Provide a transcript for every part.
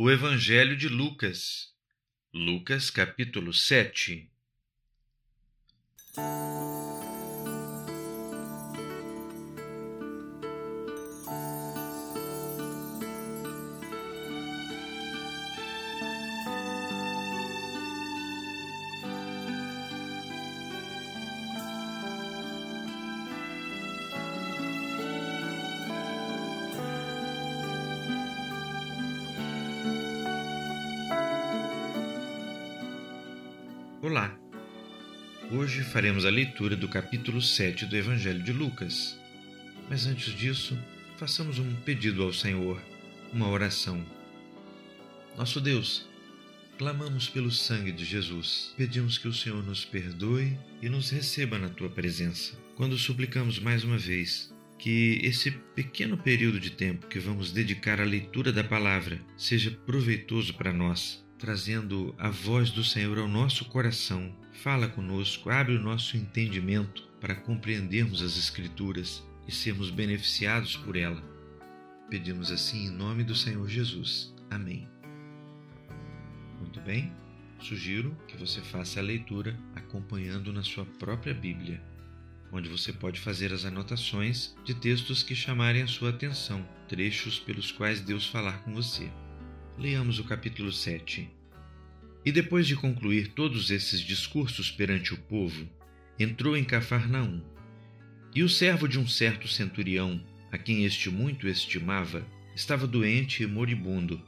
O Evangelho de Lucas, Lucas capítulo 7. Olá! Hoje faremos a leitura do capítulo 7 do Evangelho de Lucas. Mas antes disso, façamos um pedido ao Senhor, uma oração. Nosso Deus, clamamos pelo sangue de Jesus. Pedimos que o Senhor nos perdoe e nos receba na tua presença. Quando suplicamos mais uma vez que esse pequeno período de tempo que vamos dedicar à leitura da palavra seja proveitoso para nós trazendo a voz do Senhor ao nosso coração. Fala conosco, abre o nosso entendimento para compreendermos as Escrituras e sermos beneficiados por ela. Pedimos assim em nome do Senhor Jesus. Amém. Muito bem, sugiro que você faça a leitura acompanhando na sua própria Bíblia, onde você pode fazer as anotações de textos que chamarem a sua atenção, trechos pelos quais Deus falar com você. Leamos o capítulo 7. E depois de concluir todos esses discursos perante o povo, entrou em Cafarnaum. E o servo de um certo centurião, a quem este muito estimava, estava doente e moribundo.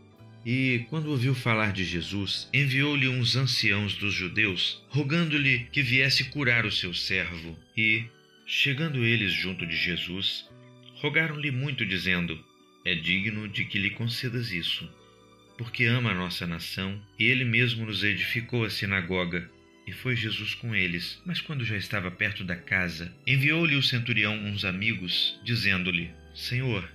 E, quando ouviu falar de Jesus, enviou-lhe uns anciãos dos judeus, rogando-lhe que viesse curar o seu servo. E, chegando eles junto de Jesus, rogaram-lhe muito, dizendo: É digno de que lhe concedas isso porque ama a nossa nação, e ele mesmo nos edificou a sinagoga. E foi Jesus com eles. Mas quando já estava perto da casa, enviou-lhe o centurião uns amigos, dizendo-lhe: Senhor,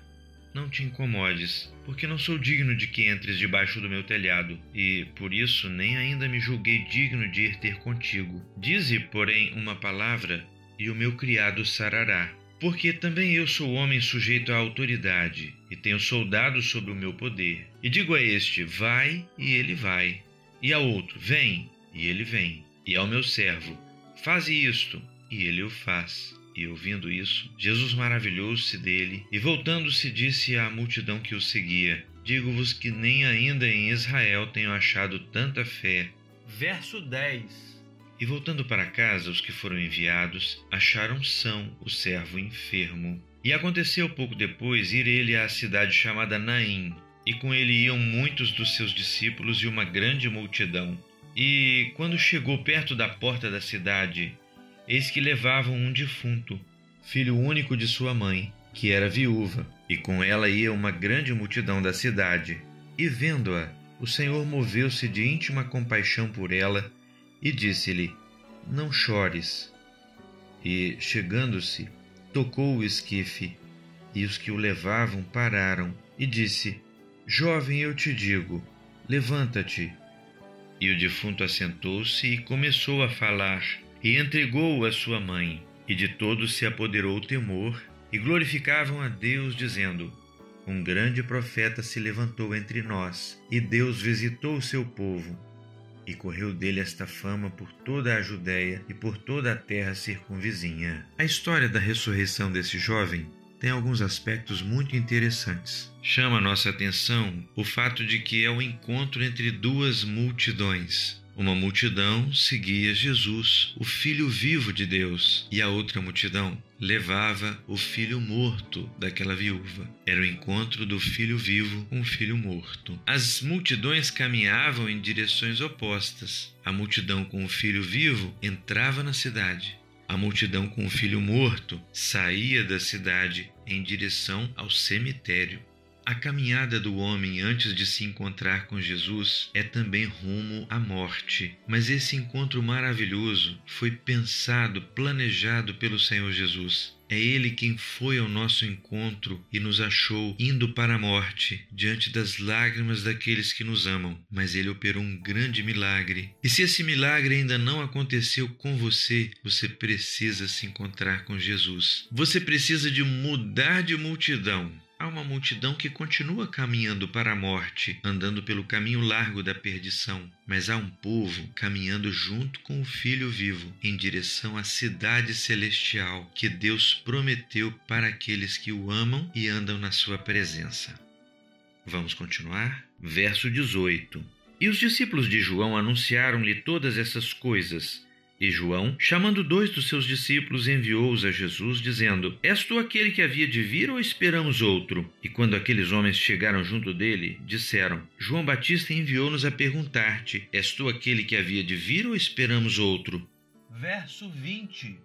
não te incomodes, porque não sou digno de que entres debaixo do meu telhado, e por isso nem ainda me julguei digno de ir ter contigo. Dize, porém, uma palavra, e o meu criado sarará. Porque também eu sou homem sujeito à autoridade, e tenho soldados sob o meu poder. E digo a este: vai, e ele vai. E a outro: vem, e ele vem. E ao meu servo: faze isto, e ele o faz. E ouvindo isso, Jesus maravilhou-se dele, e voltando-se disse à multidão que o seguia: Digo-vos que nem ainda em Israel tenho achado tanta fé. Verso 10 e voltando para casa, os que foram enviados acharam são o servo enfermo. E aconteceu pouco depois ir ele à cidade chamada Naim, e com ele iam muitos dos seus discípulos e uma grande multidão. E quando chegou perto da porta da cidade, eis que levavam um defunto, filho único de sua mãe, que era viúva, e com ela ia uma grande multidão da cidade. E vendo-a, o Senhor moveu-se de íntima compaixão por ela e disse-lhe: Não chores. E, chegando-se, tocou o esquife, e os que o levavam pararam, e disse: Jovem, eu te digo, levanta-te. E o defunto assentou-se e começou a falar, e entregou-o à sua mãe. E de todos se apoderou o temor, e glorificavam a Deus, dizendo: Um grande profeta se levantou entre nós, e Deus visitou o seu povo e correu dele esta fama por toda a Judéia e por toda a terra circunvizinha. A história da ressurreição desse jovem tem alguns aspectos muito interessantes. Chama nossa atenção o fato de que é o encontro entre duas multidões. Uma multidão seguia Jesus, o Filho vivo de Deus, e a outra multidão levava o filho morto daquela viúva. Era o encontro do filho vivo com o filho morto. As multidões caminhavam em direções opostas. A multidão com o filho vivo entrava na cidade. A multidão com o filho morto saía da cidade em direção ao cemitério. A caminhada do homem antes de se encontrar com Jesus é também rumo à morte. Mas esse encontro maravilhoso foi pensado, planejado pelo Senhor Jesus. É Ele quem foi ao nosso encontro e nos achou indo para a morte, diante das lágrimas daqueles que nos amam. Mas Ele operou um grande milagre. E se esse milagre ainda não aconteceu com você, você precisa se encontrar com Jesus. Você precisa de mudar de multidão há uma multidão que continua caminhando para a morte, andando pelo caminho largo da perdição. Mas há um povo caminhando junto com o Filho vivo, em direção à cidade celestial que Deus prometeu para aqueles que o amam e andam na sua presença. Vamos continuar? Verso 18. E os discípulos de João anunciaram-lhe todas essas coisas. E João, chamando dois dos seus discípulos, enviou-os a Jesus, dizendo: És tu aquele que havia de vir ou esperamos outro? E quando aqueles homens chegaram junto dele, disseram: João Batista enviou-nos a perguntar-te: És tu aquele que havia de vir ou esperamos outro? Verso 20.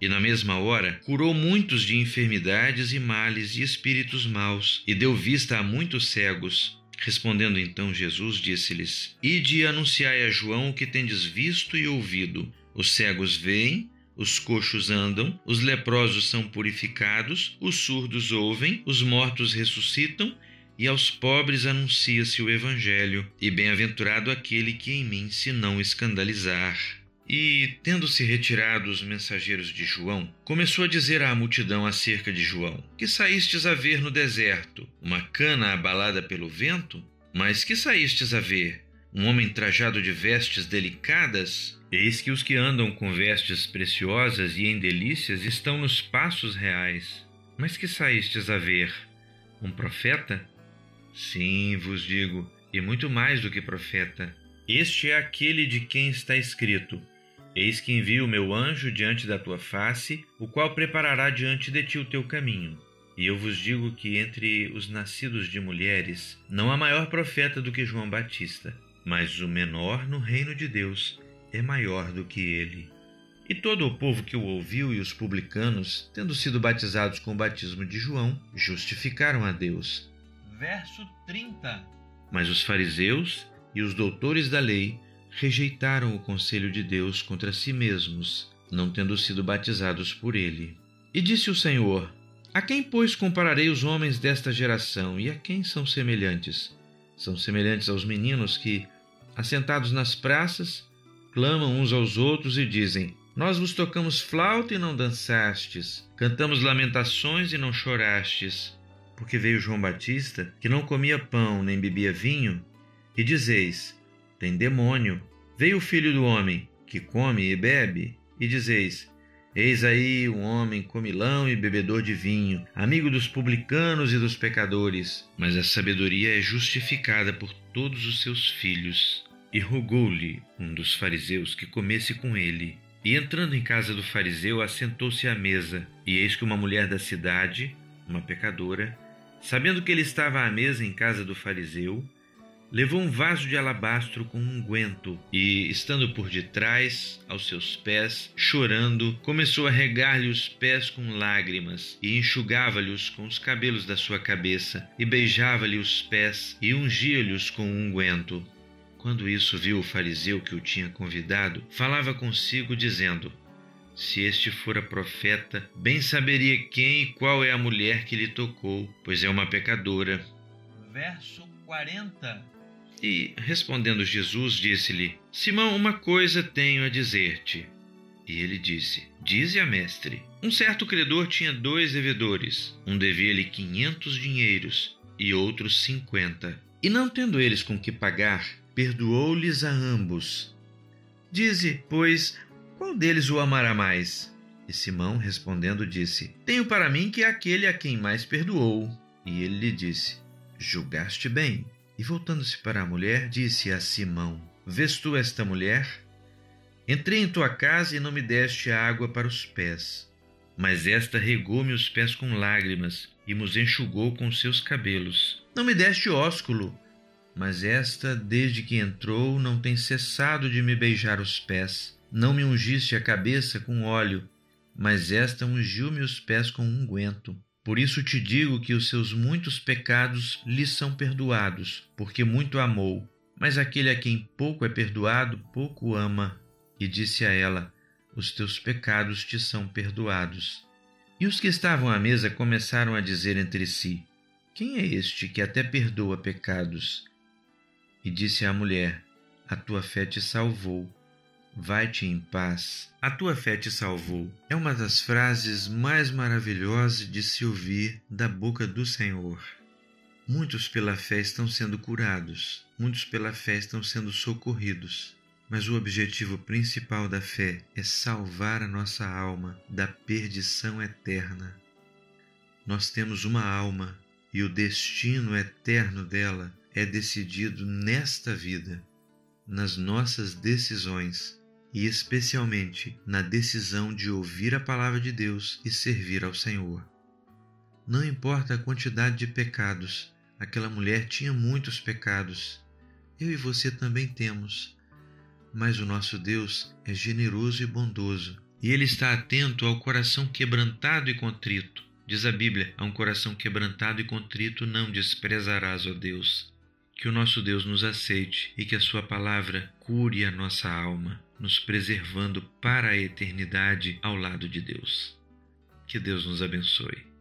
E na mesma hora curou muitos de enfermidades e males e espíritos maus, e deu vista a muitos cegos. Respondendo então Jesus, disse-lhes: Ide e anunciai a João o que tendes visto e ouvido os cegos veem, os coxos andam, os leprosos são purificados, os surdos ouvem, os mortos ressuscitam, e aos pobres anuncia-se o Evangelho, e bem-aventurado aquele que em mim se não escandalizar. E, tendo-se retirado os mensageiros de João, começou a dizer à multidão acerca de João: Que saístes a ver no deserto? Uma cana abalada pelo vento? Mas que saístes a ver? Um homem trajado de vestes delicadas? Eis que os que andam com vestes preciosas e em delícias estão nos passos reais. Mas que saístes a ver? Um profeta? Sim, vos digo, e muito mais do que profeta. Este é aquele de quem está escrito: Eis que envio o meu anjo diante da tua face, o qual preparará diante de ti o teu caminho. E eu vos digo que entre os nascidos de mulheres não há maior profeta do que João Batista, mas o menor no reino de Deus é maior do que ele. E todo o povo que o ouviu e os publicanos, tendo sido batizados com o batismo de João, justificaram a Deus. Verso 30. Mas os fariseus e os doutores da lei rejeitaram o conselho de Deus contra si mesmos, não tendo sido batizados por ele. E disse o Senhor: A quem, pois, compararei os homens desta geração e a quem são semelhantes? São semelhantes aos meninos que, assentados nas praças, clamam uns aos outros e dizem: Nós vos tocamos flauta e não dançastes, cantamos lamentações e não chorastes. Porque veio João Batista, que não comia pão nem bebia vinho, e dizeis: Tem demônio. Veio o filho do homem, que come e bebe, e dizeis: Eis aí um homem comilão e bebedor de vinho, amigo dos publicanos e dos pecadores. Mas a sabedoria é justificada por todos os seus filhos. E rogou-lhe um dos fariseus que comesse com ele. E entrando em casa do fariseu, assentou-se à mesa. E eis que uma mulher da cidade, uma pecadora, sabendo que ele estava à mesa em casa do fariseu, levou um vaso de alabastro com unguento e, estando por detrás, aos seus pés, chorando, começou a regar-lhe os pés com lágrimas e enxugava-lhes com os cabelos da sua cabeça e beijava-lhe os pés e ungia-lhes com unguento. Quando isso viu o fariseu que o tinha convidado, falava consigo, dizendo: Se este fora profeta, bem saberia quem e qual é a mulher que lhe tocou, pois é uma pecadora. Verso 40 E, respondendo Jesus, disse-lhe: Simão, uma coisa tenho a dizer-te. E ele disse: Dize a mestre. Um certo credor tinha dois devedores. Um devia-lhe quinhentos dinheiros e outro cinquenta. E não tendo eles com que pagar, perdoou-lhes a ambos. Dize, pois, qual deles o amará mais? E Simão, respondendo, disse: Tenho para mim que é aquele a quem mais perdoou. E ele lhe disse: Julgaste bem. E voltando-se para a mulher, disse a Simão: Vês tu esta mulher? Entrei em tua casa e não me deste água para os pés. Mas esta regou-me os pés com lágrimas e nos enxugou com seus cabelos. Não me deste ósculo mas esta, desde que entrou, não tem cessado de me beijar os pés. Não me ungiste a cabeça com óleo, mas esta ungiu-me os pés com unguento. Por isso te digo que os seus muitos pecados lhe são perdoados, porque muito amou. Mas aquele a quem pouco é perdoado, pouco ama. E disse a ela: Os teus pecados te são perdoados. E os que estavam à mesa começaram a dizer entre si: Quem é este que até perdoa pecados? E disse à mulher: A tua fé te salvou. vai-te em paz, a tua fé te salvou. É uma das frases mais maravilhosas de se ouvir da boca do Senhor. Muitos pela fé estão sendo curados, muitos pela fé estão sendo socorridos. Mas o objetivo principal da fé é salvar a nossa alma da perdição eterna. Nós temos uma alma e o destino eterno dela é decidido nesta vida, nas nossas decisões e especialmente na decisão de ouvir a palavra de Deus e servir ao Senhor. Não importa a quantidade de pecados, aquela mulher tinha muitos pecados. Eu e você também temos. Mas o nosso Deus é generoso e bondoso, e Ele está atento ao coração quebrantado e contrito. Diz a Bíblia: a um coração quebrantado e contrito não desprezarás, ó Deus. Que o nosso Deus nos aceite e que a Sua palavra cure a nossa alma, nos preservando para a eternidade ao lado de Deus. Que Deus nos abençoe.